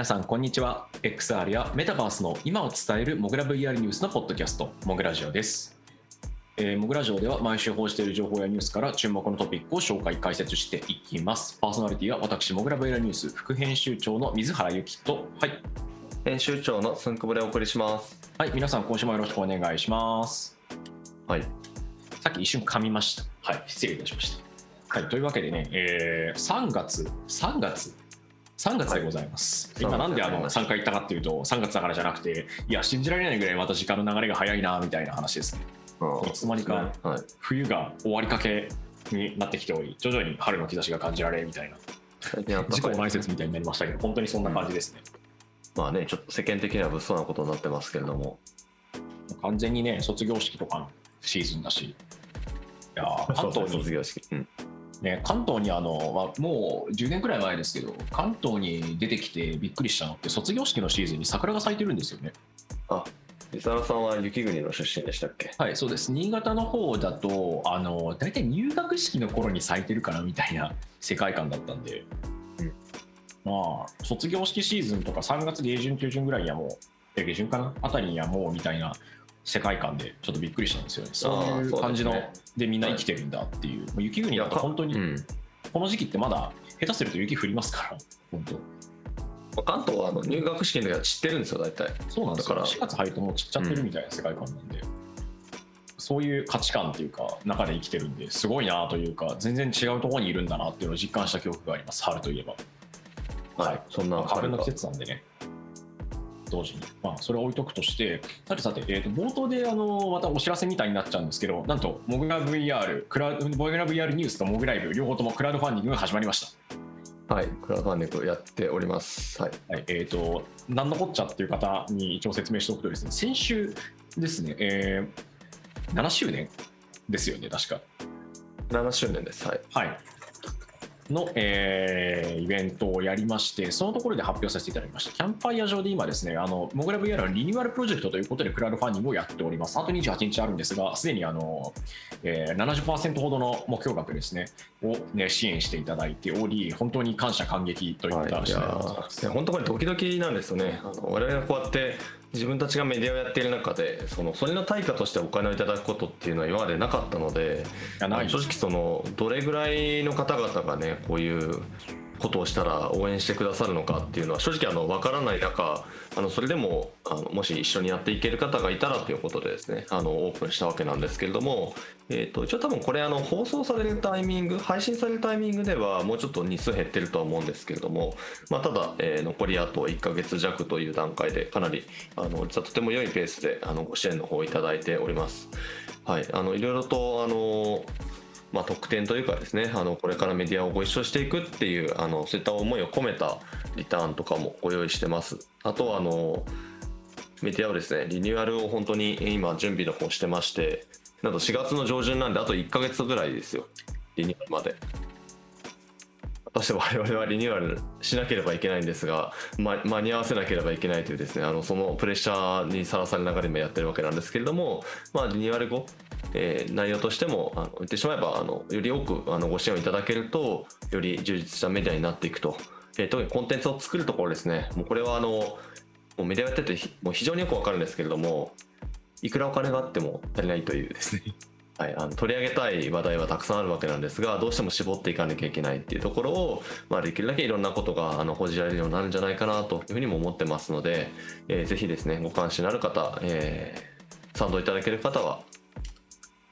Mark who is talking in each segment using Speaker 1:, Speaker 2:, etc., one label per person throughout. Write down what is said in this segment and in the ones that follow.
Speaker 1: はい、皆さんこんにちは。XR やメタバースの今を伝えるモグラ VR ニュースのポッドキャスト、モグラジオです。えー、モグラジオでは毎週報じている情報やニュースから注目のトピックを紹介解説していきます。パーソナリティは私、モグラ VR ニュース副編集長の水原由紀と、はい、
Speaker 2: 編集長のすんくぼでお送りします。
Speaker 1: はい、皆さん今週もよろしくお願いします。
Speaker 2: はい。
Speaker 1: さっき一瞬噛みました。はい、失礼いたしました。はい、というわけでね、えー、3月、3月、3月でございます。
Speaker 2: はい
Speaker 1: 今なんであの
Speaker 2: 3月
Speaker 1: 3回言ったかっていうと、3月だからじゃなくて、いや、信じられないぐらいまた時間の流れが早いなみたいな話ですね。いつの間にか
Speaker 2: はい。
Speaker 1: 冬が終わりかけになってきており、徐々に春の兆しが感じられみたいな、自己前説みたいになりましたけど、本当にそんな感じですね。
Speaker 2: まあね、ちょっと世間的には物騒なことになってますけれども。
Speaker 1: 完全にね、卒業式とかのシーズンだし、いやー関東に
Speaker 2: 卒業式。うん。
Speaker 1: ね、関東にあの、まあ、もう10年くらい前ですけど関東に出てきてびっくりしたのって卒業式のシーズンに桜が咲いてるんですよね。
Speaker 2: あ、リサラさんは雪国の出身でしたっけ？
Speaker 1: はいそうです。新潟の方だとあの大体入学式の頃に咲いてるかなみたいな世界観だったんで、
Speaker 2: うん。
Speaker 1: まあ卒業式シーズンとか3月下旬中旬ぐらいにはもうえ下旬かな？あたりにはもうみたいな世界観でちょっとびっくりしたんですよねそういう感じの
Speaker 2: ですね
Speaker 1: でみんな生きてるんだっていう、もう雪国だと本当に
Speaker 2: うん。
Speaker 1: この時期ってまだ下手すると雪降りますから、本当。
Speaker 2: 関東はあの入学式の時は散ってるんですよ、大体。
Speaker 1: そうなんです
Speaker 2: から
Speaker 1: 4月入るともう散っちゃってるみたいな世界観なんで、そういう価値観っていうか、中で生きてるんで、すごいなというか、全然違うところにいるんだなっていうのを実感した記憶があります、春といえば。
Speaker 2: はい。そんな
Speaker 1: まあ花粉の季
Speaker 2: が
Speaker 1: 節なんでね。同時に、まあ、それを置いとくとして、さてさて、えー、と冒頭であのまたお知らせみたいになっちゃうんですけど、なんと、モグラ VR、クラモグラ VR ニュースとモグライブ、両方ともクラウドファンディングが始まりました。
Speaker 2: はい。クラウドファンディングやっております。はい。
Speaker 1: はい、えー、と、何のこっちゃっていう方に一応説明しておくとですね、先週ですね、えー、7周年ですよね、確か。
Speaker 2: 7周年です。はい。
Speaker 1: はい。の、えーイベントをやりまして、そのところで発表させていただきました。キャンパイア上で今ですね、あの、モグラ VR のリニューアルプロジェクトということでクラウドファンディングをやっております。あと28日あるんですが、すでにあの、えー、70%ほどの目標額ですね、を、ね、支援していただいており、本当に感謝感激といった話で
Speaker 2: や
Speaker 1: ございます
Speaker 2: ーいや本当これドキドキなんですよねあの我々がこうやって自分たちがメディアをやっている中でそのそれの対価としてお金をいただくことっていうのは今までなかったので正直そのどれぐらいの方々がねこういうことをしたら応援してくださるのかっていうのは正直あの分からない中あのそれでもあのもし一緒にやっていける方がいたらということでですねあのオープンしたわけなんですけれども、えー、と一応多分これあの放送されるタイミング配信されるタイミングではもうちょっと日数減ってるとは思うんですけれども、まあ、ただ、え残りあと1ヶ月弱という段階でかなりあの実はとても良いペースであのご支援の方をいただいております。はい、あのいろいろとあのまあ、特典というかですねあのこれからメディアをご一緒していくっていうあのそういった思いを込めたリターンとかもご用意してます。あとはあのメディアをですねリニューアルを本当に今準備の方してましてなんと4月の上旬なんであと1ヶ月ぐらいですよ。リニューアルまで。果たして我々はリニューアルしなければいけないんですが、ま、間に合わせなければいけないというですねあのそのプレッシャーにさらされながら今やってるわけなんですけれども、まあ、リニューアル後えー内容としてもあの言ってしまえばあのより多くあのご支援をいただけるとより充実したメディアになっていくと、えー特にコンテンツを作るところですね。もうこれはあのもうメディアやっててもう非常によくわかるんですけれどもいくらお金があっても足りないというですね。はい、あの取り上げたい話題はたくさんあるわけなんですがどうしても絞っていかなきゃいけないっていうところを、まあ、できるだけいろんなことがあの報じられるようになるんじゃないかなというふうにも思ってますので、えーぜひですねご関心のある方、えー賛同いただける方は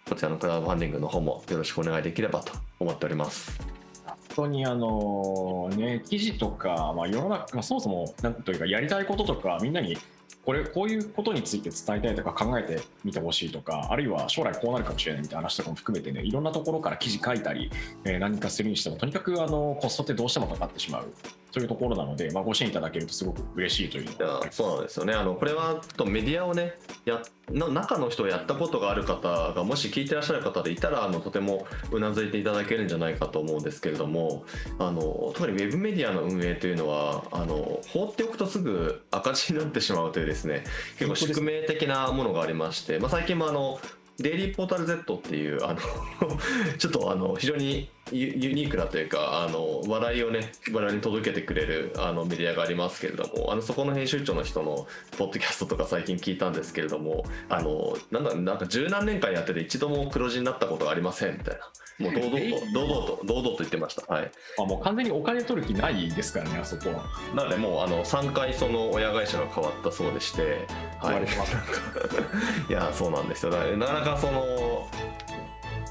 Speaker 2: こちらのクラウドファンディングの方もよろしくお願いできればと思っております。
Speaker 1: 本当にあのね記事とか、まあ、世の中、まあ、そもそもなんというかやりたいこととかみんなにこれこういうことについて伝えたいとか考えてみてほしいとかあるいは将来こうなるかもしれないみたいな話とかも含めてねいろんなところから記事書いたり、えー何かするにしてもとにかくあのコストってどうしてもかかってしまうというところなので、まあ、ご支援いただけるとすごく嬉しいという。
Speaker 2: い
Speaker 1: のは
Speaker 2: やそうなんですよね。あのこれはとメディアをねやの中の人をやったことがある方がもし聞いてらっしゃる方でいたらあのとてもうなずいていただけるんじゃないかと思うんですけれどもあの特にウェブメディアの運営というのはあの放っておくとすぐ赤字になってしまうというですね結構宿命的なものがありまして、まあ、最近もあのデイリーポータル Z っていうあの ちょっとあの非常にユユニークなというかあの笑いをね我々に届けてくれるあのメディアがありますけれどもあのそこの編集長の人のポッドキャストとか最近聞いたんですけれどもあのなんだなんか十何年間やってて一度も黒字になったことがありませんみたいな。もう堂々と堂々と堂々と言ってました。はい。
Speaker 1: あもう完全にお金取る気ないですからねあそこは。
Speaker 2: なのでもうあの3回その親会社が変わったそうでしてはい。いやそうなんですよ。なかなかその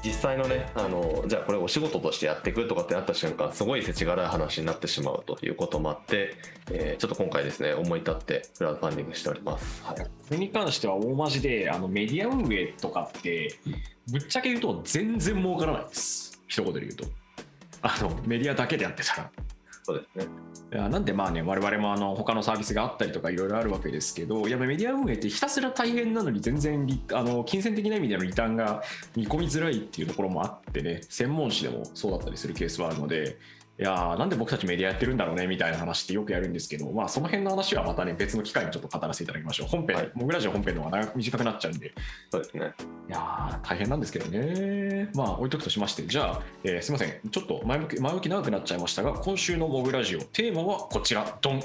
Speaker 2: 実際のねあのじゃあこれお仕事としてやっていくとかってなった瞬間すごい世知辛い話になってしまうということもあって、えーちょっと今回ですね思い立ってクラウドファンディングしております、はい、
Speaker 1: これに関しては大マジであのメディア運営とかってぶっちゃけ言うと全然儲からないです。一言で言うと。あのメディアだけでやってたら。
Speaker 2: そうですね。
Speaker 1: いやなんでまあね我々もあの他のサービスがあったりとかいろいろあるわけですけどやっぱメディア運営ってひたすら大変なのに全然あの金銭的な意味でのリターンが見込みづらいっていうところもあってね専門誌でもそうだったりするケースはあるのでいやーなんで僕たちメディアやってるんだろうねみたいな話ってよくやるんですけどまあその辺の話はまたね別の機会にちょっと語らせていただきましょう本編、
Speaker 2: はい。
Speaker 1: モグラジオ本編の方が長く短くなっちゃうんで。
Speaker 2: そうですね。
Speaker 1: いやー大変なんですけどね。まあ置いとくとしまして、じゃあ、えーすみません、ちょっと前向き前置き長くなっちゃいましたが、今週のモグラジオ、テーマはこちら、ドン。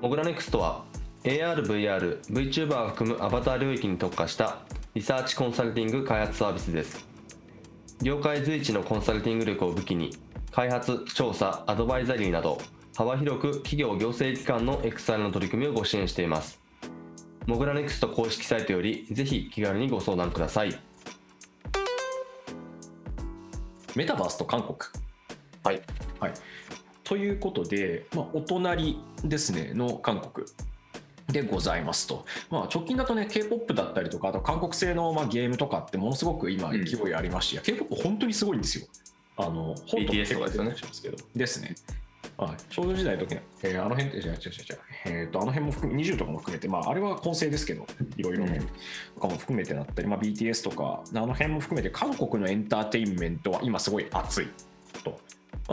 Speaker 2: モグラネクストは ARVR、VTuber を含むアバター領域に特化したリサーチコンサルティング開発サービスです業界随一のコンサルティング力を武器に開発、調査、アドバイザリーなど幅広く企業行政機関の XR の取り組みをご支援していますモグラネクスト公式サイトよりぜひ気軽にご相談ください
Speaker 1: メタバースと韓国。
Speaker 2: はい。
Speaker 1: はい、ということで、まあ、お隣ですね、の韓国。でございますと、まあ、直近だとね K-POP だったりとかあと韓国製のまあゲームとかってものすごく今
Speaker 2: うん。
Speaker 1: 勢いありまして、いや K-POP 本当にすごいんですよ。あの本
Speaker 2: BTS とかです
Speaker 1: けど。ですね。はい、少女時代の時の、えーあの辺って、じゃあ違う違う違う、えーと、あの辺も含め、20とかも含めて、まあ、あれは混成ですけど、いろいろね、とかも含めてだったり、まあ、BTS とか、あの辺も含めて、韓国のエンターテインメントは今すごい熱い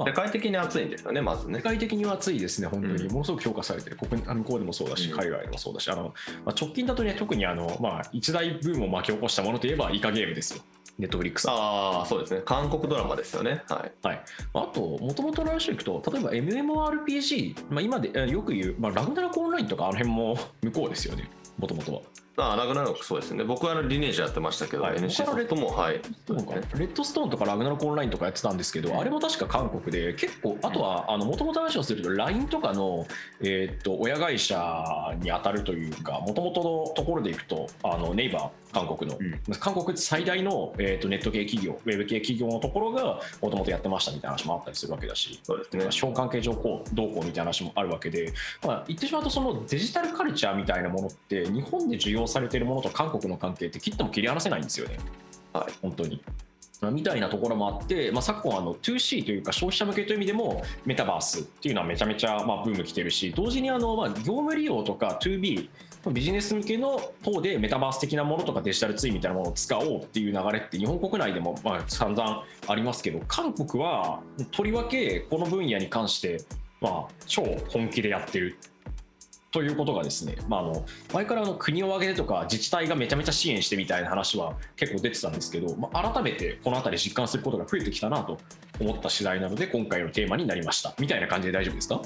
Speaker 2: 世界的に熱いんですよねまずね。
Speaker 1: 世界的には熱いですね、本当に、
Speaker 2: うん。
Speaker 1: ものすごく評価されてる、国向こうでもそうだし、
Speaker 2: うん。
Speaker 1: 海外でもそうだし、あのまあ、直近だとね、特にあの、まあ、一大ブームを巻き起こしたものといえば、イカゲームですよ、ネットフリックス。
Speaker 2: ああそうですね。韓国ドラマですよね。はい。
Speaker 1: はい、あと、もともとの話でいくと、例えば MMORPG、まあ、今でえよく言う、まあ、ラグナラクオンラインとか、あの辺も向こうですよね、もともとは。
Speaker 2: ああ、なくなるのそうですね。僕はあのリネージやってましたけど、
Speaker 1: はい
Speaker 2: NC ソフトも、はい。
Speaker 1: レッドストーンとかラグナロクオンラインとかやってたんですけど、あれも確か韓国で、結構、あとは、もともと話をすると、LINE とかの、えーっと親会社に当たるというか、もともとのところでいくと、あのネイバー、韓国の、韓国最大の、えーっとネット系企業、ウェブ系企業のところが、もともとやってましたみたいな話もあったりするわけだし、
Speaker 2: そうですね。
Speaker 1: 商関係上こうどうこうみたいな話もあるわけで、まあ、言ってしまうとそのデジタルカルチャーみたいなものって日本で受容されているものと韓国の関係って切っても切り離せないんですよね、
Speaker 2: はい、
Speaker 1: 本当に。まあみたいなところもあって、まあ、昨今あの 2C というか消費者向けという意味でもメタバースっていうのはめちゃめちゃまあブーム来てるし同時にあのまあ業務利用とか 2B ビジネス向けの方でメタバース的なものとかデジタルツインみたいなものを使おうっていう流れって日本国内でもまあ散々ありますけど韓国はとりわけこの分野に関してまあ超本気でやってるということがですね、まあ、あの前からあの国を挙げてとか自治体がめちゃめちゃ支援してみたいな話は結構出てたんですけど、まあ、改めてこの辺り実感することが増えてきたなと思った次第なので今回のテーマになりました。みたいな感じで大丈夫ですか？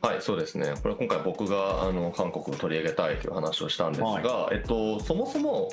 Speaker 2: はい、そうですね。これ今回僕があの韓国を取り上げたいという話をしたんですが、えっと、そもそも、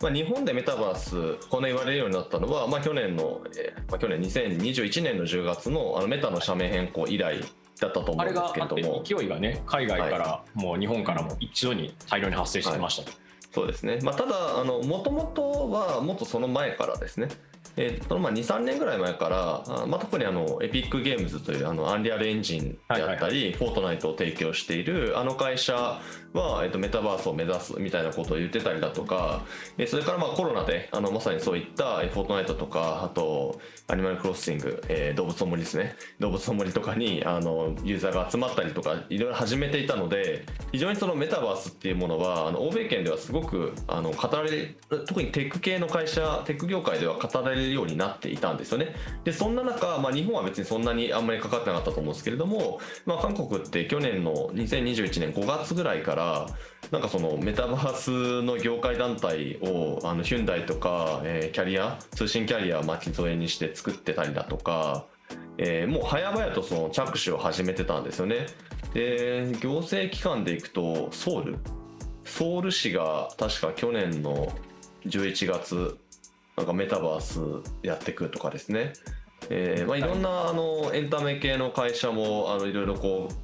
Speaker 2: まあ、日本でメタバース、この言われるようになったのは、まあ、去年の、えーまあ、去年2021年の10月のあのメタの社名変更以来だったと思うんですけれども。
Speaker 1: 勢いがね海外からもう日本からも一度に大量に発生してましたと、
Speaker 2: そうですね、まあ、ただもともとはもっとその前からですねえっとまあ、23年ぐらい前から、あまあ、特にあのエピックゲームズというあのアンリアルエンジンであったり、フォートナイトを提供しているあの会社は、えっと、メタバースを目指すみたいなことを言ってたりだとかえそれからまあコロナであのまさにそういったえフォートナイトとかあとアニマルクロッシング、えー動物の森ですね。動物の森とかにあのユーザーが集まったりとかいろいろ始めていたので非常にそのメタバースっていうものはあの欧米圏ではすごくあの語られ特にテック系の会社テック業界では語られるるようになっていたんですよね。でそんな中、まあ、日本は別にそんなにあんまりかかってなかったと思うんですけれども、まあ、韓国って去年の2021年5月ぐらいからなんかそのメタバースの業界団体をあのヒュンダイとか、えー、キャリア通信キャリアを巻き添えにして作ってたりだとか、えー、もう早々とその着手を始めてたんですよね。で行政機関でいくとソウルソウル市が確か去年の11月なんかメタバースやってくとかですね、えーまあ、いろんなあのエンタメ系の会社もあのいろいろこう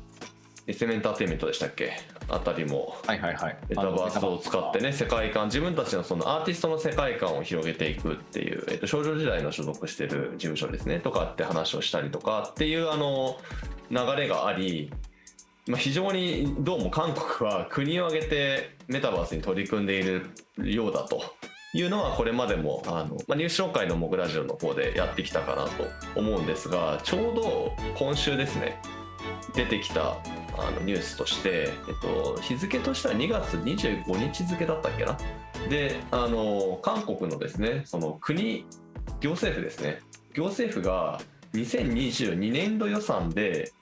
Speaker 2: SM エンターテインメントでしたっけ？あたりも
Speaker 1: はいはいはい。
Speaker 2: メタバースを使ってね世界観。自分たちのそのアーティストの世界観を広げていくっていう、えっと、少女時代の所属してる事務所ですね。とかって話をしたりとかっていうあの流れがありまあ、非常にどうも韓国は国を挙げてメタバースに取り組んでいるようだというのはこれまでもあの、まあ、ニュース紹介のモグラジオの方でやってきたかなと思うんですがちょうど今週ですね出てきたあのニュースとして、えっと、日付としては2月25日付だったっけな？であの韓国のですねその国行政府ですね行政府が2022年度予算で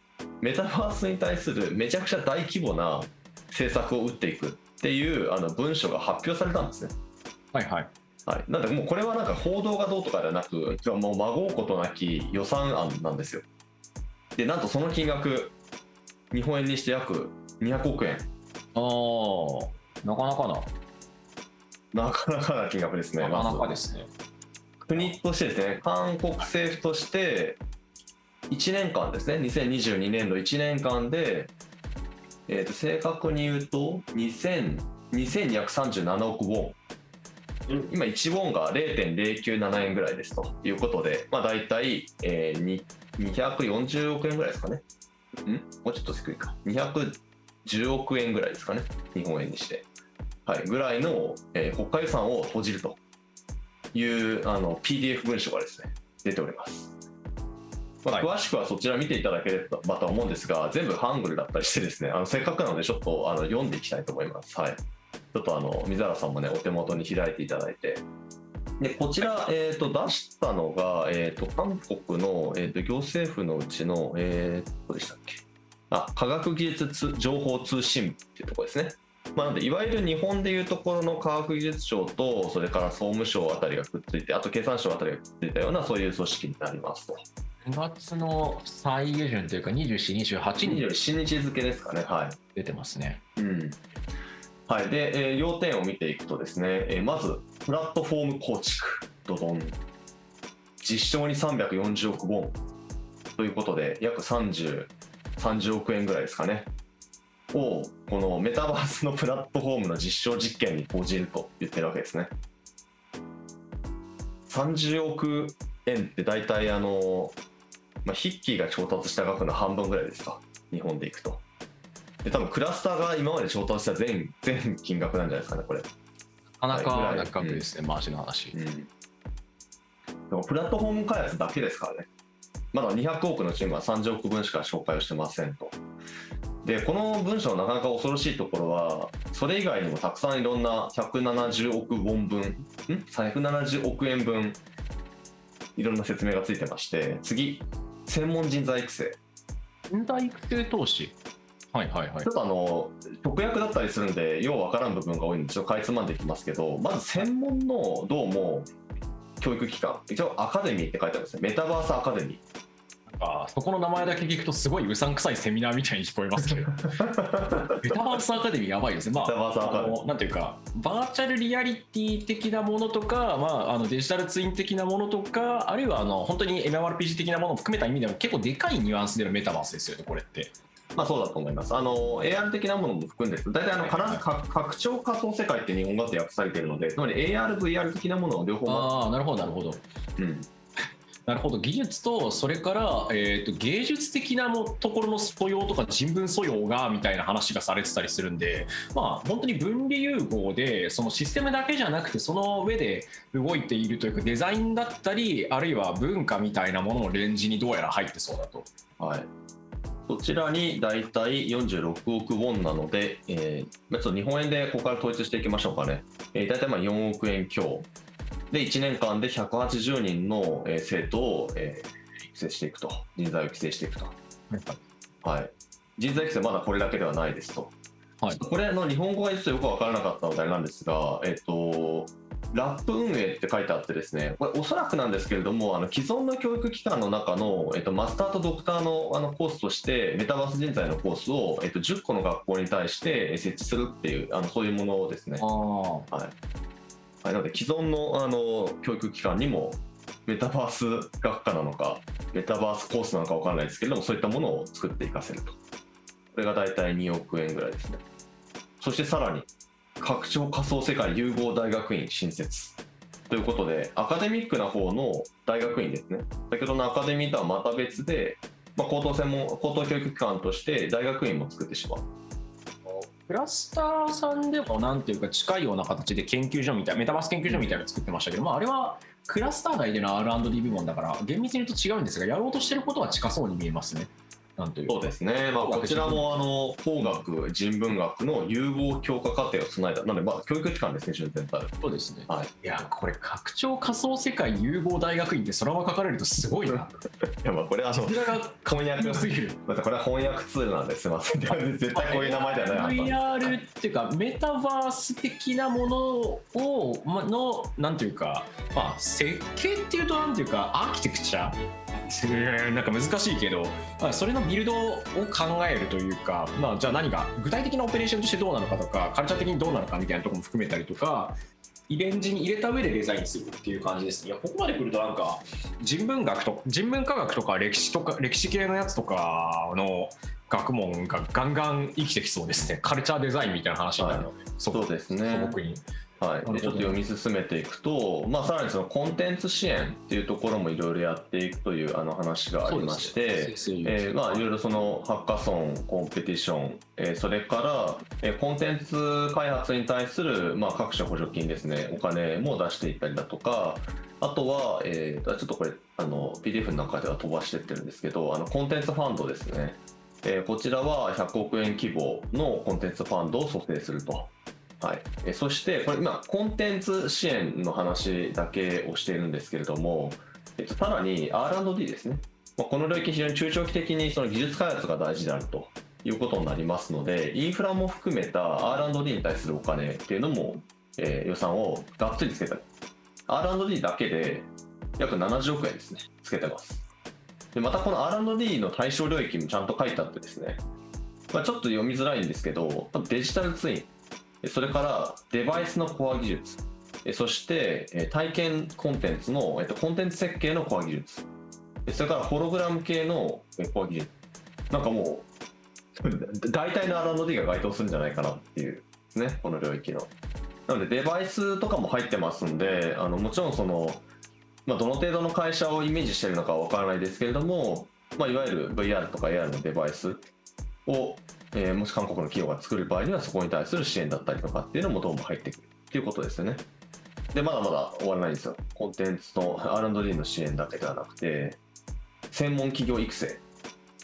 Speaker 2: メタバースに対するめちゃくちゃ大規模な政策を打っていくっていうあの文書が発表されたんですね。
Speaker 1: はいはい。
Speaker 2: はい、なんでもうこれはなんか報道がどうとかではなくもう孫うことなき予算案なんですよ。でなんとその金額日本円にして約200億円。
Speaker 1: ああなかなか
Speaker 2: な。なかなかな金額ですね。
Speaker 1: なかなかですね。
Speaker 2: 国としてですね韓国政府として1年間ですね2022年度1年間で、えー、と正確に言うと2237億ウォン今1ウォンが0.097円ぐらいですということで、まあ、大体、えー、240億円ぐらいですかね。ん？もうちょっと低いか。210億円ぐらいですかね。日本円にして、はい、ぐらいの、えー、国家予算を閉じるというあの PDF 文書がですね出ております。まあ、詳しくはそちら見ていただければと思うんですが、全部ハングルだったりしてですね、あのせっかくなのでちょっとあの読んでいきたいと思います。はい。ちょっとあの水原さんもねお手元に開いていただいて。でこちら、えーと、出したのが、えーと、韓国の、えーと、行政府のうちの、えー、どうでしたっけ？あ科学技術情報通信部っていうところですね。まあ、なのでいわゆる日本でいうところの科学技術庁とそれから総務省あたりがくっついてあと経産省あたりがくっついたようなそういう組織になりますと。
Speaker 1: 2月の最下旬というか24、28日
Speaker 2: 27日付ですかね、はい、
Speaker 1: 出てますね。
Speaker 2: うんはい。でえー、要点を見ていくとですね、えー、まずプラットフォーム構築。ドドン。実証に340億ウォン。ということで約30 30億円ぐらいですかね。をこのメタバースのプラットフォームの実証実験に講じると言ってるわけですね。30億円って大体あのまあ、ヒッキーが調達した額の半分ぐらいですか。日本でいくと。で多分クラスターが今まで調達した全全金額なんじゃないですかねこれ。
Speaker 1: なかなかな額ですね、マジの話、うん、で
Speaker 2: もプラットフォーム開発だけですからね。まだ200億のチームは30億分しか紹介をしてませんと。でこの文章のなかなか恐ろしいところはそれ以外にもたくさんいろんな170億ウォン分ん？170億円分いろんな説明がついてまして次専門人材育成。
Speaker 1: 人材育成投資はいはいはい、
Speaker 2: ちょっとあの直訳だったりするんでようわからん部分が多いんでちょっとかいつまんでいきますけどまず専門のどうも教育機関一応アカデミーって書いてあるんですね。メタバースアカデミー。
Speaker 1: あそこの名前だけ聞くとすごいうさんくさいセミナーみたいに聞こえますけど。メタバースアカデミーやばいですね。まああのなんていうかバーチャルリアリティ的なものとか、まあ、あのデジタルツイン的なものとかあるいはあの本当に MMORPG 的なものを含めた意味でも結構でかいニュアンスでのメタバースですよねこれって
Speaker 2: まあそうだと思います。あの AR 的なものも含んで、大体あの、はいはい、拡張仮想世界って日本語で訳されているので、つまり AR、VR 的なものを両方
Speaker 1: ああ、なるほど、なるほど。うん。なるほど技術とそれから、えーと、芸術的なもところの素養とか人文素養がみたいな話がされてたりするんでまあ本当に分離融合でそのシステムだけじゃなくてその上で動いているというかデザインだったりあるいは文化みたいなもののレンジにどうやら入ってそうだと。
Speaker 2: はいこちらに大体46億ウォンなので、えー、ちょっと日本円でここから統一していきましょうかね。えー、大体まあ4億円強。で1年間で180人の、えー生徒を、えー育成していくと。人材を育成していくと、はい、人材育成まだこれだけではないですと、
Speaker 1: はい。
Speaker 2: これの日本語が実はよく分からなかったのであれなんですが、えっとラップ運営って書いてあってですねこれおそらくなんですけれどもあの既存の教育機関の中の、えっと、マスターとドクターのあのコースとしてメタバース人材のコースを、えっと、10個の学校に対して設置するっていうあのそういうものですね。はい、はい、なので既存のあの教育機関にもメタバース学科なのかメタバースコースなのかわからないですけれどもそういったものを作っていかせると。これが大体2億円ぐらいですね。そしてさらに拡張仮想世界融合大学院新設ということでアカデミックな方の大学院ですね先ほどのアカデミーとはまた別で、まあ、高等専門高等教育機関として大学院も作ってしまう
Speaker 1: クラスターさんでもなんていうか近いような形で研究所みたいメタバース研究所みたいなの作ってましたけど、まあ、あれはクラスター内での R&D 部門だから厳密に言うと違うんですがやろうとしてることは近そうに見えますね。なんというか
Speaker 2: そうですね、まあ、こちらもあの工学、人文学の融合強化課程を備えた、なので、まあ、教育機関ですね、体。
Speaker 1: そうですね。
Speaker 2: はい、い
Speaker 1: いやこれ拡張仮想世界融合大学院ってそのまま書かれるとすごいな。
Speaker 2: や、まあ、これはあの翻訳
Speaker 1: 良すぎる。
Speaker 2: またこれは翻訳ツールなんです、すみません。絶対こういう名前ではない
Speaker 1: VR っていうかメタバース的なものをまのなんていうかまあ設計っていうとなんていうかアーキテクチャうんなんか難しいけど、まあ、それのビルドを考えるというか、まあ、じゃあ何が具体的なオペレーションとしてどうなのかとかカルチャー的にどうなのかみたいなところも含めたりとかイレンジに入れた上でデザインするっていう感じですね。いやここまで来るとなんか人文学と人文科学とか歴史とか歴史系のやつとかの学問がガンガン生きてきそうですね。カルチャーデザインみたいな話になるので、そ
Speaker 2: そうですね
Speaker 1: 素朴に。
Speaker 2: はい、でちょっと読み進めていくと、まあ、さらにそのコンテンツ支援っていうところもいろいろやっていくというあの話がありまして、えーまあ、いろいろそのハッカソン、コンペティション、えーそれから、えーコンテンツ開発に対する、まあ、各種補助金ですね、お金も出していったりだとか、あとは、えーちょっとこれあの PDF の中では飛ばしてってるんですけど、あのコンテンツファンドですね、えーこちらは100億円規模のコンテンツファンドを蘇生すると。はい、えそしてこれ今コンテンツ支援の話だけをしているんですけれども、えっと、さらに R&D ですね、まあ、この領域非常に中長期的にその技術開発が大事であるということになりますのでインフラも含めた R&D に対するお金っていうのも、えー予算をがっつりつけた R&D だけで約70億円ですねつけてます。でまたこの R&D の対象領域もちゃんと書いてあってですね、まあ、ちょっと読みづらいんですけどデジタルツイン。それからデバイスのコア技術、そして体験コンテンツの、えっと、コンテンツ設計のコア技術、それからホログラム系のコア技術。なんかもう、大体の R&D が該当するんじゃないかなっていうね、この領域の。なので、デバイスとかも入ってますんで、あのもちろんその、まあ、どの程度の会社をイメージしてるのかわからないですけれども、まあ、いわゆる VR とか AR のデバイスをえーもし韓国の企業が作る場合にはそこに対する支援だったりとかっていうのもどうも入ってくるっていうことですよね。で、まだまだ終わらないんですよ。コンテンツの R&D の支援だけではなくて、専門企業育成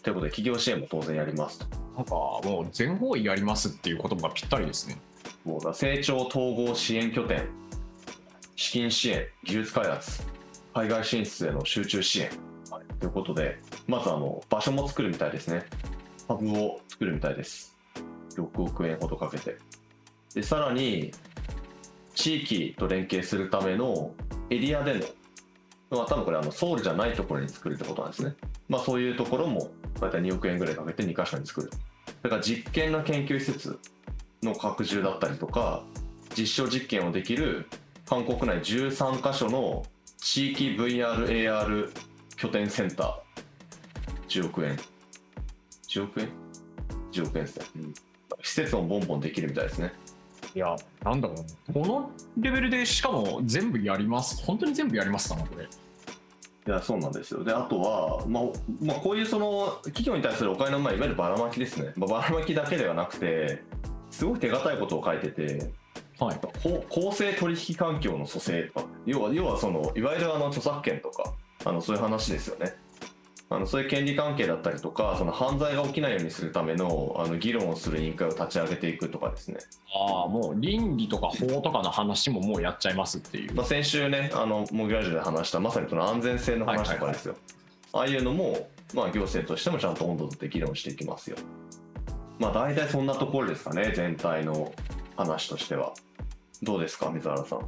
Speaker 2: ということで企業支援も当然やりますと。
Speaker 1: なんかもう全方位やりますっていう言葉がぴったりですね。
Speaker 2: もう成長統合支援拠点、資金支援、技術開発、海外進出への集中支援、ということで、まずあの場所も作るみたいですね。ハブを作るみたいです。6億円ほどかけて。で、さらに、地域と連携するためのエリアでの、まあ、多分これあのソウルじゃないところに作るってことなんですね。まあそういうところも大体2億円ぐらいかけて2カ所に作る。だから実験の研究施設の拡充だったりとか、実証実験をできる韓国内13カ所の地域 VR、AR 拠点センター、10億円。10億円 ?10 億円ですね。施設もボンボンできるみたいですね。
Speaker 1: いや、なんだろう。このレベルでしかも全部やります？本当に全部やりますかな、これ。
Speaker 2: いや、そうなんですよ。で、あとは、まあ、まあ、こういうその企業に対するお金の、まあ、いわゆるばらまきですね。まあ、ばらまきだけではなくて、すごい手堅いことを書いてて、
Speaker 1: はい。
Speaker 2: 公公正取引環境の蘇生とか要は要はそのいわゆるあの著作権とかあのそういう話ですよねあのそういう権利関係だったりとかその犯罪が起きないようにするためのあの議論をする委員会を立ち上げていくとかですね、
Speaker 1: ああもう倫理とか法とかの話ももうやっちゃいますっていう、
Speaker 2: まあ、先週ねあのモギラジオで話したまさにその安全性の話とかですよ、ああいうのも、まあ、行政としてもちゃんと温度をとって議論していきますよ。まあ大体そんなところですかね全体の話としては。どうですか水原さん。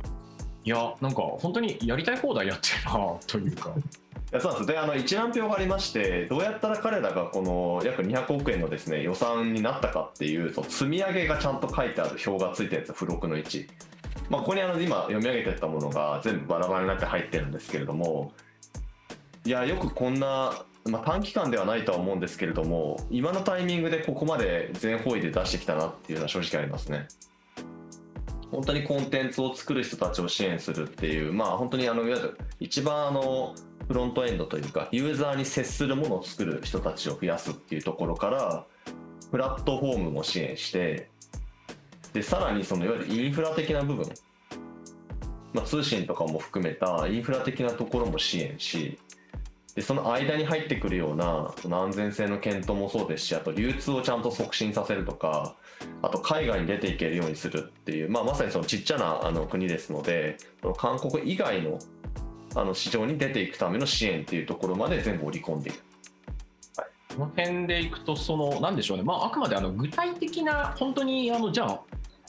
Speaker 1: いやなんか本当にやりたい放題やってるなというか
Speaker 2: いやそうなんですであの一覧表がありましてどうやったら彼らがこの約200億円のですね予算になったかっていうその積み上げがちゃんと書いてある表がついてるんですよ付録の位置、まあ、ここにあの今読み上げてたものが全部バラバラになって入ってるんですけれどもいやよくこんな、まあ、短期間ではないとは思うんですけれども今のタイミングでここまで全方位で出してきたなっていうのは正直ありますね。本当にコンテンツを作る人たちを支援するっていう、まあ、本当にあのいわゆる一番あのフロントエンドというかユーザーに接するものを作る人たちを増やすっていうところからプラットフォームも支援してでさらにそのいわゆるインフラ的な部分、まあ、通信とかも含めたインフラ的なところも支援しでその間に入ってくるようなその安全性の検討もそうですしあと流通をちゃんと促進させるとかあと海外に出ていけるようにするっていう、まあ、まさにそのちっちゃなあの国ですのでその韓国以外のあの市場に出ていくための支援っていうところまで全部織り込んでいる。
Speaker 1: この辺でいくとそのなんでしょうね、まあ、あくまであの具体的な本当にあのじゃあ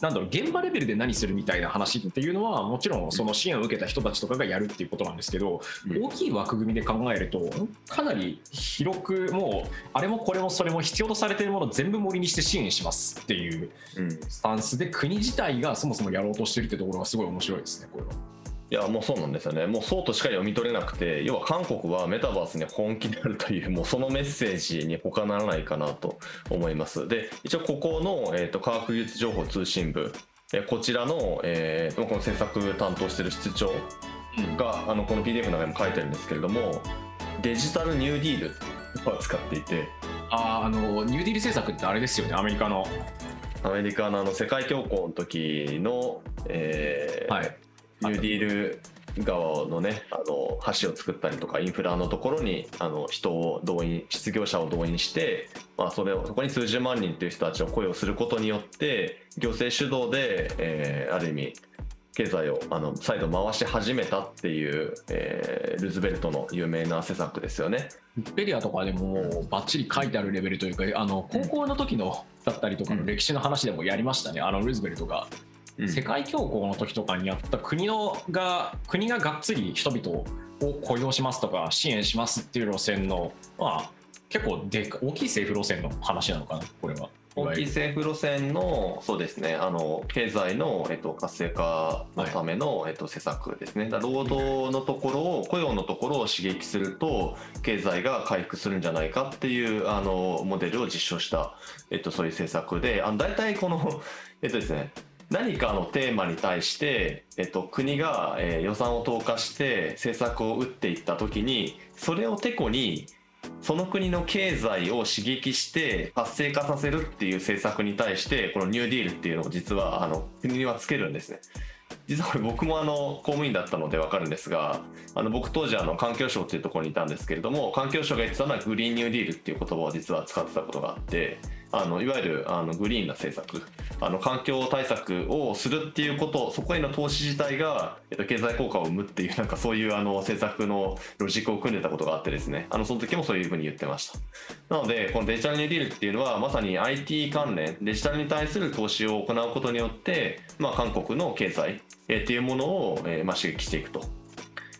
Speaker 1: なんだろう現場レベルで何するみたいな話っていうのはもちろんその支援を受けた人たちとかがやるっていうことなんですけど、
Speaker 2: うん
Speaker 1: 大きい枠組みで考えるとかなり広くもうあれもこれもそれも必要とされているものを全部盛りにして支援しますっていう
Speaker 2: うん
Speaker 1: スタンスで国自体がそもそもやろうとしてるってところがすごい面白いですねこれは。
Speaker 2: いやもうそうなんですよね、もうそうとしか読み取れなくて、要は韓国はメタバースに本気であるという、もうそのメッセージに他ならないかなと思います。で、一応、ここの、えー、と科学技術情報通信部、えーこちらの,、えーこの政策担当している室長が、あのこの PDF の中にも書いてるんですけれども、デジタルニューディールを使っていて、
Speaker 1: あーあのニューディール政策ってあれですよねアメリカの。
Speaker 2: アメリカのあの世界恐慌の時の、えー
Speaker 1: はい
Speaker 2: ニューディール側のねあの橋を作ったりとかインフラのところにあの人を動員失業者を動員して、まあ、それをそこに数十万人という人たちを雇用することによって行政主導で、えーある意味経済をあの再度回し始めたっていう、えールーズベルトの有名な施策ですよね。
Speaker 1: ウィペディアとかでもバッチリ書いてあるレベルというかあの高校の時のだったりとかの歴史の話でもやりましたね、あのルーズベルトが世界恐慌の時とかにやった国のが国ががっつり人々を雇用しますとか支援しますっていう路線の、まあ、結構でか大きい政府路線の話なのかなこれは。
Speaker 2: 大きい政府路線のそうですねあの経済の、えっと、活性化のための、えっと、施策ですね。労働のところを雇用のところを刺激すると経済が回復するんじゃないかっていうあのモデルを実証した、えっと、そういう政策であの大体このえっとですね何かのテーマに対して、えっと、国が、えー予算を投下して政策を打っていった時にそれをてこにその国の経済を刺激して活性化させるっていう政策に対してこのニューディールっていうのを実はあの国はつけるんですね。実はこれ僕もあの公務員だったので分かるんですがあの僕当時あの環境省っていうところにいたんですけれども環境省が言ってたのはグリーンニューディールっていう言葉を実は使ってたことがあってあのいわゆるあのグリーンな政策あの環境対策をするっていうことそこへの投資自体が、えっと、経済効果を生むっていうなんかそういうあの政策のロジックを組んでたことがあってですねあのその時もそういうふうに言ってましたなのでこのデジタルニューディールっていうのはまさに IT 関連デジタルに対する投資を行うことによって、まあ、韓国の経済っていうものを、えーまあ、刺激していくと。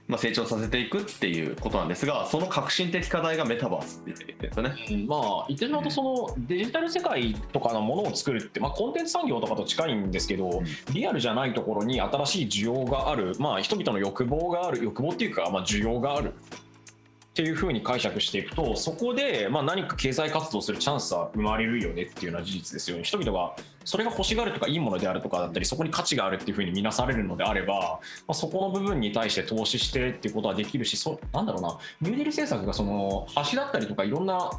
Speaker 2: まあ、成長させていくっていうことなんですがその革新的課題がメタバースって言ってるんですよね。
Speaker 1: まあ言ってしまうとそのデジタル世界とかのものを作るって、まあ、コンテンツ産業とかと近いんですけどリアルじゃないところに新しい需要がある、まあ、人々の欲望がある欲望っていうか、まあ、需要があるっていうふうに解釈していくとそこでま何か経済活動するチャンスは生まれるよねっていうのは事実ですよね人々がそれが欲しがるとかいいものであるとかだったりそこに価値があるっていうふうに見なされるのであれば、ま、そこの部分に対して投資してっていうことはできるしそなんだろうなニューディール政策がその橋だったりとかいろんな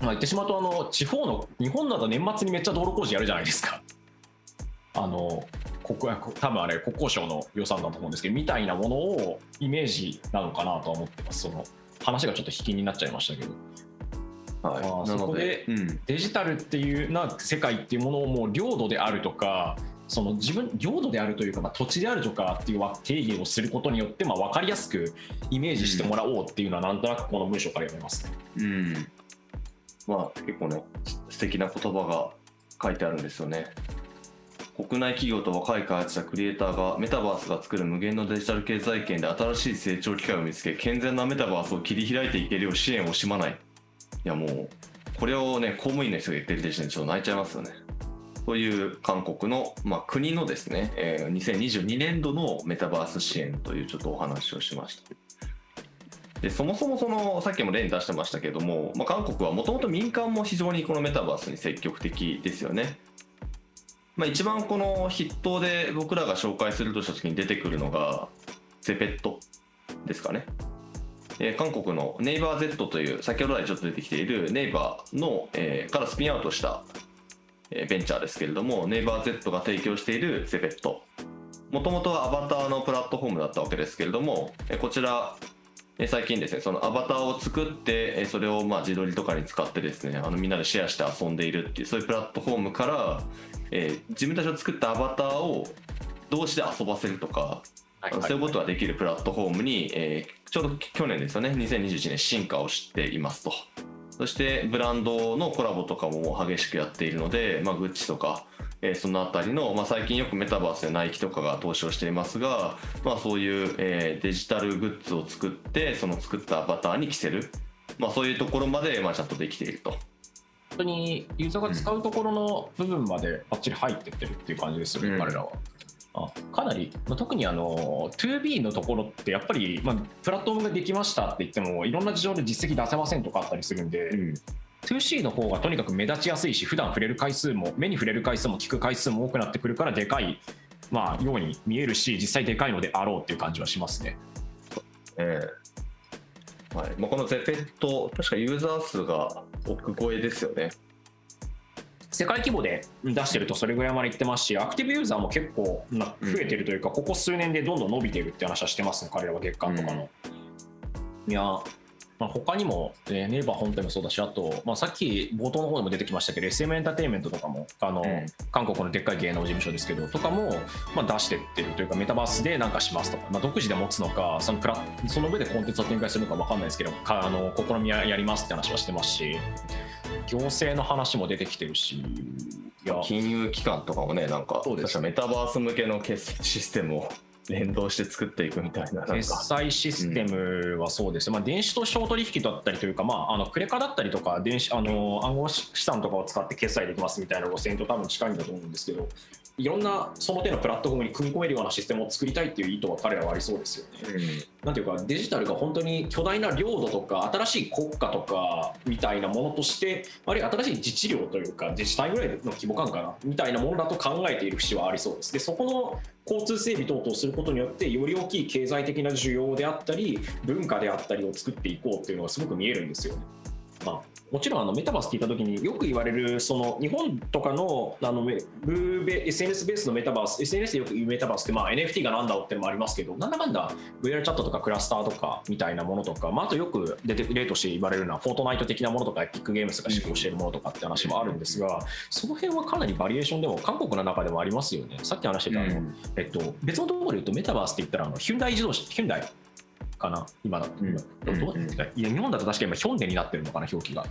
Speaker 1: まあ、言ってしまうとあの地方の日本だと年末にめっちゃ道路工事やるじゃないですか。あの国多分あれ国交省の予算だと思うんですけどみたいなものをイメージなのかなとは思ってます。その話がちょっと引きになっちゃいましたけど。
Speaker 2: はい、
Speaker 1: そこで
Speaker 2: うん、
Speaker 1: デジタルっていうな世界っていうものをもう領土であるとかその自分領土であるというか、まあ、土地であるとかっていう定義をすることによって、まあ、分かりやすくイメージしてもらおうっていうのはなんとなくこの文章から読めますね。
Speaker 2: うん、まあ結構ね素敵な言葉が書いてあるんですよね国内企業と若い開発者クリエイターがメタバースが作る無限のデジタル経済圏で新しい成長機会を見つけ健全なメタバースを切り開いていけるよう支援を惜しまない。いやもうこれをね公務員の人が言ってる時点でちょっと泣いちゃいますよね。という韓国の、まあ、国のですね、えー2022年度のメタバース支援というちょっとお話をしました。でそもそもそのさっきも例に出してましたけども、まあ、韓国はもともと民間も非常にこのメタバースに積極的ですよね。まあ、一番この筆頭で僕らが紹介するとした時に出てくるのがゼペットですかね。えー韓国のネイバー Z という先ほど来ちょっと出てきているネイバーの、えーからスピンアウトした、えベンチャーですけれどもネイバー Z が提供しているゼペットもともとはアバターのプラットフォームだったわけですけれどもえこちらえ最近ですねそのアバターを作ってえそれをまあ自撮りとかに使ってですねあのみんなでシェアして遊んでいるっていうそういうプラットフォームから、えー自分たちの作ったアバターを同士で遊ばせるとか
Speaker 1: はい
Speaker 2: そういうことができるプラットフォームに、えーちょうど去年ですよね。2021年進化をしていますと。そしてブランドのコラボとかも激しくやっているので、まあ、グッチとか、えーそのあたりの、まあ、最近よくメタバースでナイキとかが投資をしていますが、まあ、そういう、えーデジタルグッズを作ってその作ったアバターに着せる、まあ、そういうところまで、まあ、ちゃんとできていると。
Speaker 1: 本当にユーザーが使うところの部分までばっちり入ってってるっていう感じですよね、
Speaker 2: うん
Speaker 1: 彼らは。あかなり、まあ、特にあの 2B のところってやっぱり、まあ、プラットフォームができましたって言ってもいろんな事情で実績出せませんとかあったりするんで、2C の方がとにかく目立ちやすいし普段触れる回数も目に触れる回数も聞く回数も多くなってくるからでかい、まあ、ように見えるし実際でかいのであろうっていう感じはしますね。
Speaker 2: ええはいまあ、このゼペット確かユーザー数が億超えですよね。
Speaker 1: 世界規模で出してるとそれぐらいまでいってますしアクティブユーザーも結構な増えてるというか、ここ数年でどんどん伸びているって話はしてますね彼らは月間とかの。いやまあ、他にも、えーネイバー本体もそうだしあと、まあ、さっき冒頭の方でも出てきましたけど SM エンターテインメントとかもあの、
Speaker 2: うん。
Speaker 1: 韓国のでっかい芸能事務所ですけどとかも、まあ、出してってるというかメタバースで何かしますとか、まあ、独自で持つのかそのプラその上でコンテンツを展開するのか分かんないですけどかあの試みややりますって話はしてますし行政の話も出てきてるし
Speaker 2: 金融機関とかもねなんか
Speaker 1: そうです。
Speaker 2: メタバース向けの決済システムを連動して作っていくみたいななんか。
Speaker 1: 決済システムはそうです、まあ、電子と小取引だったりというか、まあ、あのクレカだったりとか電子あの暗号資産とかを使って決済できますみたいな路線と多分近いんだと思うんですけどいろんなその手のプラットフォームに組み込めるようなシステムを作りたいっていう意図は彼らはありそうですよね。なんていうかデジタルが本当に巨大な領土とか新しい国家とかみたいなものとしてあるいは新しい自治領というか自治体ぐらいの規模感かなみたいなものだと考えている節はありそうですでそこの交通整備等々をすることによってより大きい経済的な需要であったり文化であったりを作っていこうっていうのがすごく見えるんですよね。まあもちろんあのメタバースって言った時によく言われるその日本とかのあの SNS ベースのメタバース SNS でよく言うメタバースってまあ NFT がなんだろうってのもありますけどなんだかんだ VR チャットとかクラスターとかみたいなものとか、まあ、あとよく出て例として言われるのはフォートナイト的なものとかエピックゲームズが使用しているものとかって話もあるんですがその辺はかなりバリエーションでも韓国の中でもありますよね。さっき話してたあの、えっと、別のところで言うとメタバースって言ったらあのヒュンダイ自動車ヒュンダイかな今だと、
Speaker 2: うん。
Speaker 1: どうどういや日本だと確か今ヒョンデになってるのかな表記が。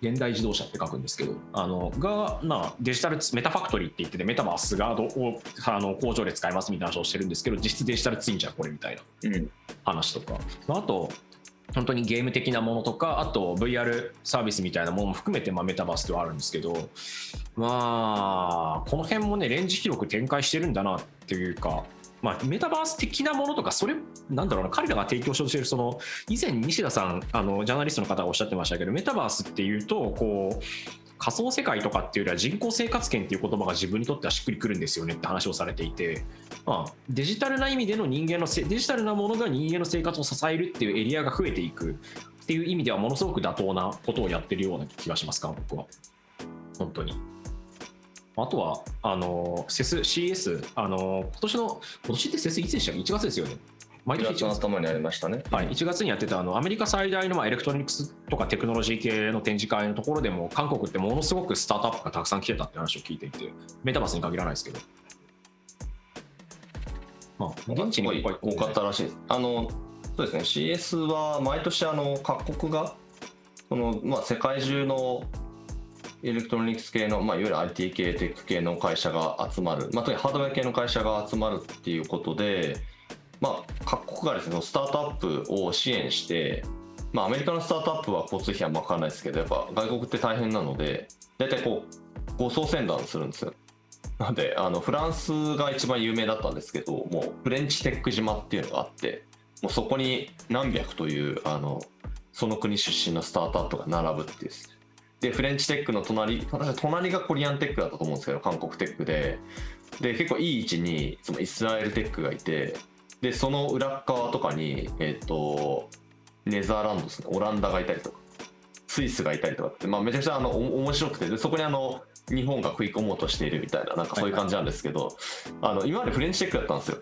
Speaker 1: 現代自動車って書くんですけどあのが、まあ、デジタルツメタファクトリーって言っててメタバースがどをあの工場で使いますみたいな話をしてるんですけど実質デジタルツインじゃんこれみたいな。
Speaker 2: うん。
Speaker 1: 話とか。あと本当にゲーム的なものとかあと VR サービスみたいなものも含めて、まあ、メタバースではあるんですけどまあこの辺もねレンジ広く展開してるんだなっていうかまあ、メタバース的なものとか、それ、なんだろうな、彼らが提供しようとしている、その、以前、西田さん、あの、ジャーナリストの方がおっしゃってましたけど、メタバースっていうと、こう、仮想世界とかっていうよりは人工生活圏っていう言葉が自分にとってはしっくりくるんですよねって話をされていて、まあ、デジタルな意味での人間のデジタルなものが人間の生活を支えるっていうエリアが増えていくっていう意味ではものすごく妥当なことをやってるような気がします韓国は。本当に。あとはあのセス CS あの今年の今年って CES いつでしたっけ？1月ですよね。毎年
Speaker 2: 1月の頭にありましたね。
Speaker 1: はい、1月にやってたあのアメリカ最大のまあエレクトロニクスとかテクノロジー系の展示会のところでも韓国ってものすごくスタートアップがたくさん来てたって話を聞いていてメタバースに限らないですけど。まあ現地にいっぱい
Speaker 2: 多かったらしいです。あのそうですね。CS は毎年あの各国がその、まあ、世界中のエレクトロニクス系の、まあ、いわゆる IT 系テック系の会社が集まる、まあ、特にハードウェア系の会社が集まるっていうことで、まあ、各国がですねスタートアップを支援して、まあ、アメリカのスタートアップは交通費はまかないですけどやっぱ外国って大変なので大体こう護送船団するんですよ。なのであのフランスが一番有名だったんですけどもう French Tech 島っていうのがあってもうそこに何百というあのその国出身のスタートアップが並ぶっていうですね。でフレンチテックの隣確か隣がコリアンテックだったと思うんですけど韓国テックで。で結構いい位置にそのイスラエルテックがいてでその裏側とかにえっ、とネザーランドですねオランダがいたりとかスイスがいたりとかって、まあ、めちゃくちゃあのお面白くてでそこにあの日本が食い込もうとしているみたいななんかそういう感じなんですけど、あの今までフレンチテックだったんですよ。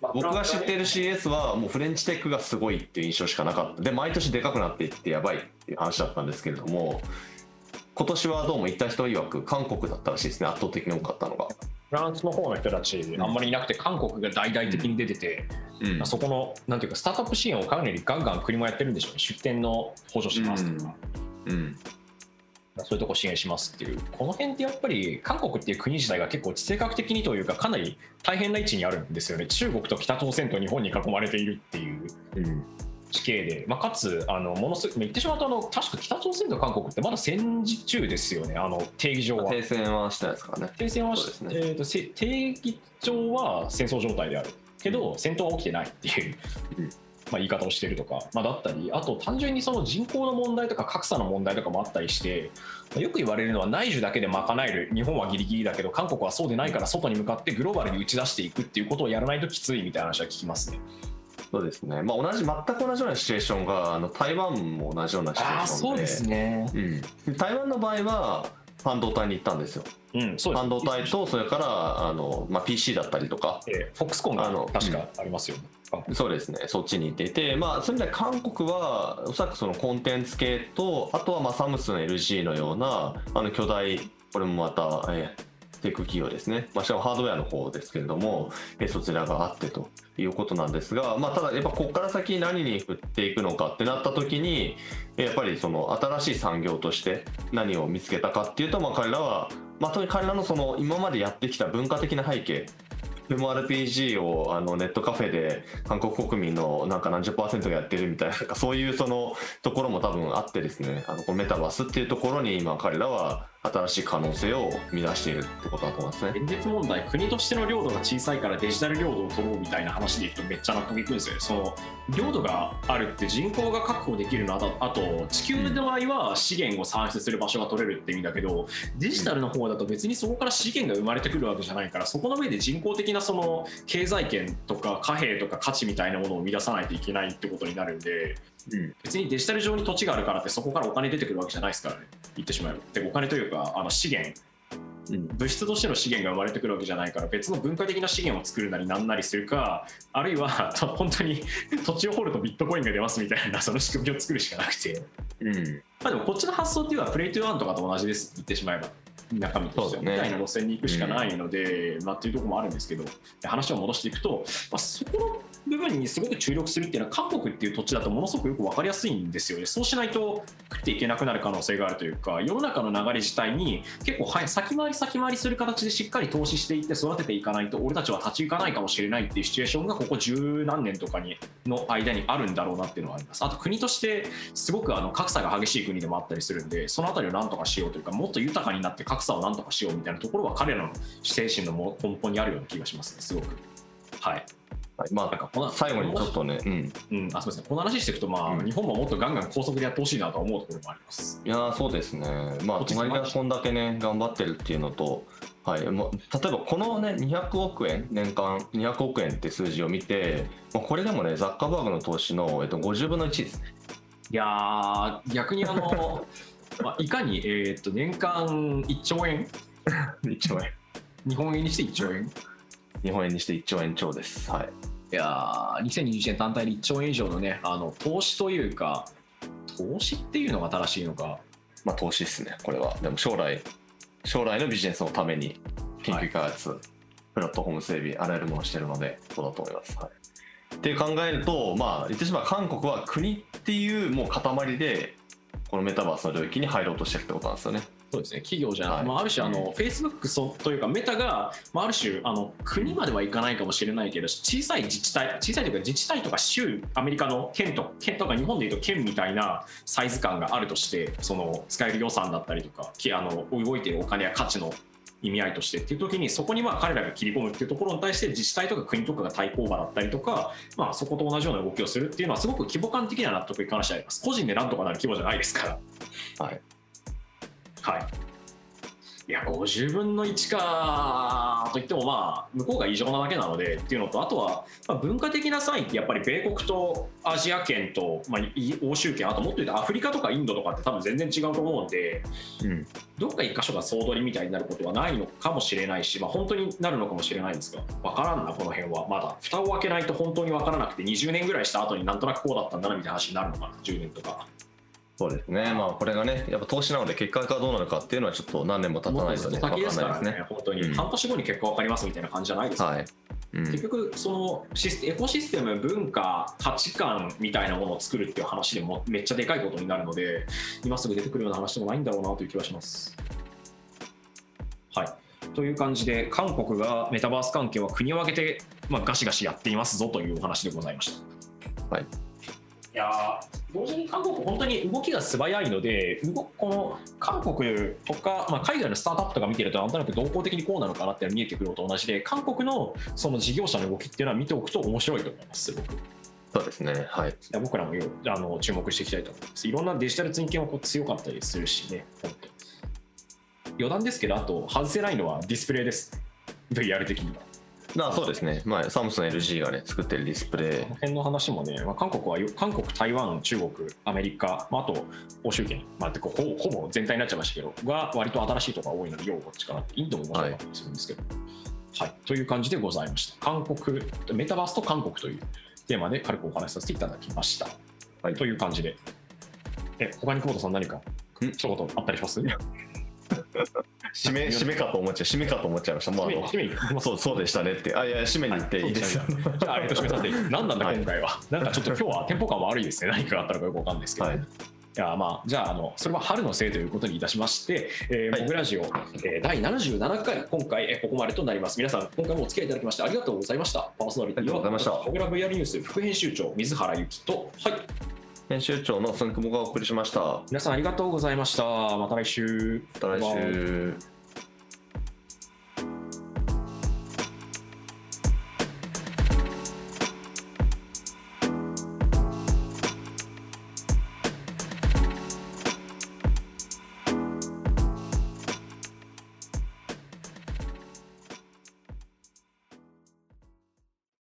Speaker 2: 僕が知っている CS はもうフレンチテックがすごいっていう印象しかなかった。で毎年でかくなっていってやばいっていう話だったんですけれども今年はどうも行った人曰く韓国だったらしいですね。圧倒的に多かったのが、
Speaker 1: フランスの方の人たちあんまりいなくて韓国が大々的に出てて、
Speaker 2: うん。
Speaker 1: まあそこのなんていうかスタートアップ支援をかなりガンガン国もやってるんでしょうね。出店の補助しますとか、
Speaker 2: うん。
Speaker 1: そういうとこ支援しますっていう。この辺ってやっぱり韓国っていう国自体が結構地政学的にというかかなり大変な位置にあるんですよね。中国と北朝鮮と日本に囲まれているっていう。
Speaker 2: うん
Speaker 1: 地形で、まあ、かつあのものすごく言ってしまうとあの確か北朝鮮と韓国ってまだ戦時中ですよね。あの定義上は。
Speaker 2: 停戦はしたですからね。
Speaker 1: 停戦はし、
Speaker 2: そうですね。
Speaker 1: えーとせ定義上は戦争状態である。けど戦闘は起きてないっていう、
Speaker 2: うん。
Speaker 1: まあ、言い方をしてるとか、まあ、だったりあと単純にその人口の問題とか格差の問題とかもあったりしてまあよく言われるのは内需だけで賄える。日本はギリギリだけど韓国はそうでないから外に向かってグローバルに打ち出していくっていうことをやらないときついみたいな話は聞きますね。
Speaker 2: そうですね。まあ同じ全く同じようなシチュエーションがあの台湾も同じようなシチュエーションで。
Speaker 1: ね。
Speaker 2: うん、で台湾の場合は半導体に行ったんですよ。
Speaker 1: うん、そうです。
Speaker 2: 半導体とそれからあの、まあ、PC だったりとか。
Speaker 1: えーフォックスコンが確かありますよね。韓国
Speaker 2: そうですね。そっちに行っていて、まあ、そういう意味では韓国はおそらくそのコンテンツ系とあとはまあサムスンの LG のようなあの巨大これもまた、えーテック企業ですね、まあ、しかもハードウェアの方ですけれども、えそちらがあってということなんですが、まあ、ただやっぱここから先何に振っていくのかってなった時にやっぱりその新しい産業として何を見つけたかっていうと、まあ、彼らは、まあ、彼らのその今までやってきた文化的な背景 MRPG をあのネットカフェで韓国国民のなんか何十パーセントがやってるみたいなそういうそのところも多分あってですねあのこのメタバースっていうところに今彼らは新しい可能性を見出しているってことだと思いますね。
Speaker 1: 現実問題国としての領土が小さいからデジタル領土を取ろうみたいな話でいくとめっちゃ納得いくんですよねその領土があるって人口が確保できるのあとあと地球の場合は資源を産出する場所が取れるって意味だけどデジタルの方だと別にそこから資源が生まれてくるわけじゃないからそこの上で人工的なその経済圏とか貨幣とか価値みたいなものを生み出さないといけないってことになるんで
Speaker 2: うん。
Speaker 1: 別にデジタル上に土地があるからってそこからお金出てくるわけじゃないですからね。言ってしまえば。でお金というかあの資源。
Speaker 2: うん。
Speaker 1: 物質としての資源が生まれてくるわけじゃないから別の文化的な資源を作るなりなんなりするかあるいはと 本当に土地を掘るとビットコインが出ますみたいなその仕組みを作るしかなくて、
Speaker 2: うん。
Speaker 1: まあ、でもこっちの発想っていうのはプレイトゥーアンとかと同じです。言ってしまえば中身としてみたいな路線に行くしかないので、まあ、っていうところもあるんですけど話を戻していくと、まあ、そこの部分にすごく注力するっていうのは韓国っていう土地だとものすごくよく分かりやすいんですよね。そうしないと食っていけなくなる可能性があるというか世の中の流れ自体に結構はい先回り先回りする形でしっかり投資していって育てていかないと俺たちは立ち行かないかもしれないっていうシチュエーションがここ十何年とかにの間にあるんだろうなっていうのはあります。あと国としてすごくあの格差が激しい国でもあったりするんでそのあたりをなんとかしようというかもっと豊かになって格差をなんとかしようみたいなところは彼らの精神のも根本にあるような気がしますね。すごく。はい。
Speaker 2: はい、ま
Speaker 1: なんかこの
Speaker 2: あ最後にちょっとね、うん、
Speaker 1: うん、あすみません。この話していくと、まあ
Speaker 2: うん。
Speaker 1: 日本ももっとガンガン高速でやってほしいなと思うところもあります。
Speaker 2: いやーそうですね、まあ、
Speaker 1: こっち
Speaker 2: 隣がこんだけね、頑張ってるっていうのと、はい。もう例えばこのね、200億円、年間200億円って数字を見て、まあ、これでもね、ザッカーバーグの投資の、えっと、50分の1ですね。
Speaker 1: いやー逆にあのまあいかに、えーっと年間1兆円？
Speaker 2: 1兆円。
Speaker 1: 日本円にして1兆円？
Speaker 2: 日本円にして1兆円超です。はい。
Speaker 1: いやー2021年単体で1兆円以上のねあの投資というか投資っていうのが正しいのか？
Speaker 2: まあ投資ですねこれは。でも将来将来のビジネスのために研究開発、プラットフォーム整備あらゆるものをしてるのでそうだと思います、はい、って考えるとまあ言ってしまえば韓国は国っていうもう塊でこのメタバースの領域に入ろうとしてるってことなんですよね。
Speaker 1: そうですね。企業じゃなく、
Speaker 2: はい。
Speaker 1: まあ、ある種あの、フェイスブックそというかメタが、まあ、ある種あの国まではいかないかもしれないけど小さい自治体小さいというか自治体とか州アメリカの県と県とか日本でいうと県みたいなサイズ感があるとしてその使える予算だったりとかきあの動いているお金や価値の意味合いとしてっていう時にそこにまあ彼らが切り込むっていうところに対して自治体とか国とかが対抗馬だったりとか、まあ、そこと同じような動きをするっていうのはすごく規模感的な納得いく話であります。個人でなんとかなる規模じゃないですから。
Speaker 2: はい。
Speaker 1: はい。いや、50分の1かといっても、まあ、向こうが異常なだけなのでっていうのと、あとは、まあ、文化的な差異って、やっぱり米国とアジア圏と、ま欧州圏、あともっと言うとアフリカとかインドとかって多分全然違うと思うんで、
Speaker 2: うん
Speaker 1: どっか一箇所が総取りみたいになることはないのかもしれないし、まあ、本当になるのかもしれないんですが、わからんな、この辺は。まだ、蓋を開けないと本当にわからなくて、20年ぐらいした後になんとなくこうだったんだなみたいな話になるのかな、10年とか。
Speaker 2: そうですね。まあこれがねやっぱ投資なので結果がどうなるかっていうのはちょっと何年も経たないとね分か
Speaker 1: と先ですか
Speaker 2: んないですね。
Speaker 1: らね、本当に、
Speaker 2: うん。
Speaker 1: 半年後に結果わかりますみたいな感じじゃないですか。
Speaker 2: はい、うん。
Speaker 1: 結局そのシスエコシステム文化価値観みたいなものを作るっていう話でもめっちゃでかいことになるので今すぐ出てくるような話でもないんだろうなという気はします。はい。という感じで韓国がメタバース関係は国を挙げて、まあ、ガシガシやっていますぞというお話でございました。
Speaker 2: はい
Speaker 1: いやー同時に韓国、本当に動きが素早いので、動この韓国とか、まあ、海外のスタートアップとか見てると、なんとなく動向的にこうなのかなって見えてくるのと同じで、韓国のその事業者の動きっていうのは見ておくと面白いと思います、すごく。い
Speaker 2: そうですねはい
Speaker 1: や僕らもよあの注目していきたいと思います。いろんなデジタルツイン系もこう強かったりするしね、本当余談ですけど、あと外せないのはディスプレイです。VR 的には。
Speaker 2: まあそうですね、まあ、サムスン LG がね作ってるディスプレイ。
Speaker 1: この辺の話もね、まあ、韓国はよ韓国、台湾、中国、アメリカ、まあ、あと欧州圏、まあ、ほぼほぼ全体になっちゃいましたけど、が割と新しいところが多いので、要こっちかなって、インドも面白かったりするんですけど、はい、という感じでございました。韓国、メタバースと韓国というテーマで軽くお話しさせていただきました。はい、という感じで、え、他に久保田さん何か一言あったりします？
Speaker 2: 締め 締めかと思っちゃう締めかと思っちゃいました。もうあの
Speaker 1: 締め
Speaker 2: そうそうでしたねって。あいや締めに行っていいです。よ、
Speaker 1: じゃあ、えっと、締めさせて、何なんだ、
Speaker 2: はい。
Speaker 1: 今回は。なんかちょっと今日はテンポ感悪いですね。何かがあったのかよくわかんないですけど。
Speaker 2: はい。
Speaker 1: いやまあ、じゃああの、それは春のせいということにいたしまして、えー
Speaker 2: はい。
Speaker 1: モグラジオ、えー第77回、今回、えーここまでとなります。皆さん、今回もお付き合いいただきましてありがとうございました。パーソナリティ
Speaker 2: ありがとうございました。
Speaker 1: モグラ VR ニュース副編集長、水原由紀と、はい、
Speaker 2: 編集長のスンクモがお送りしましたま
Speaker 1: 皆さんありがとうございました。また来週。
Speaker 2: た来週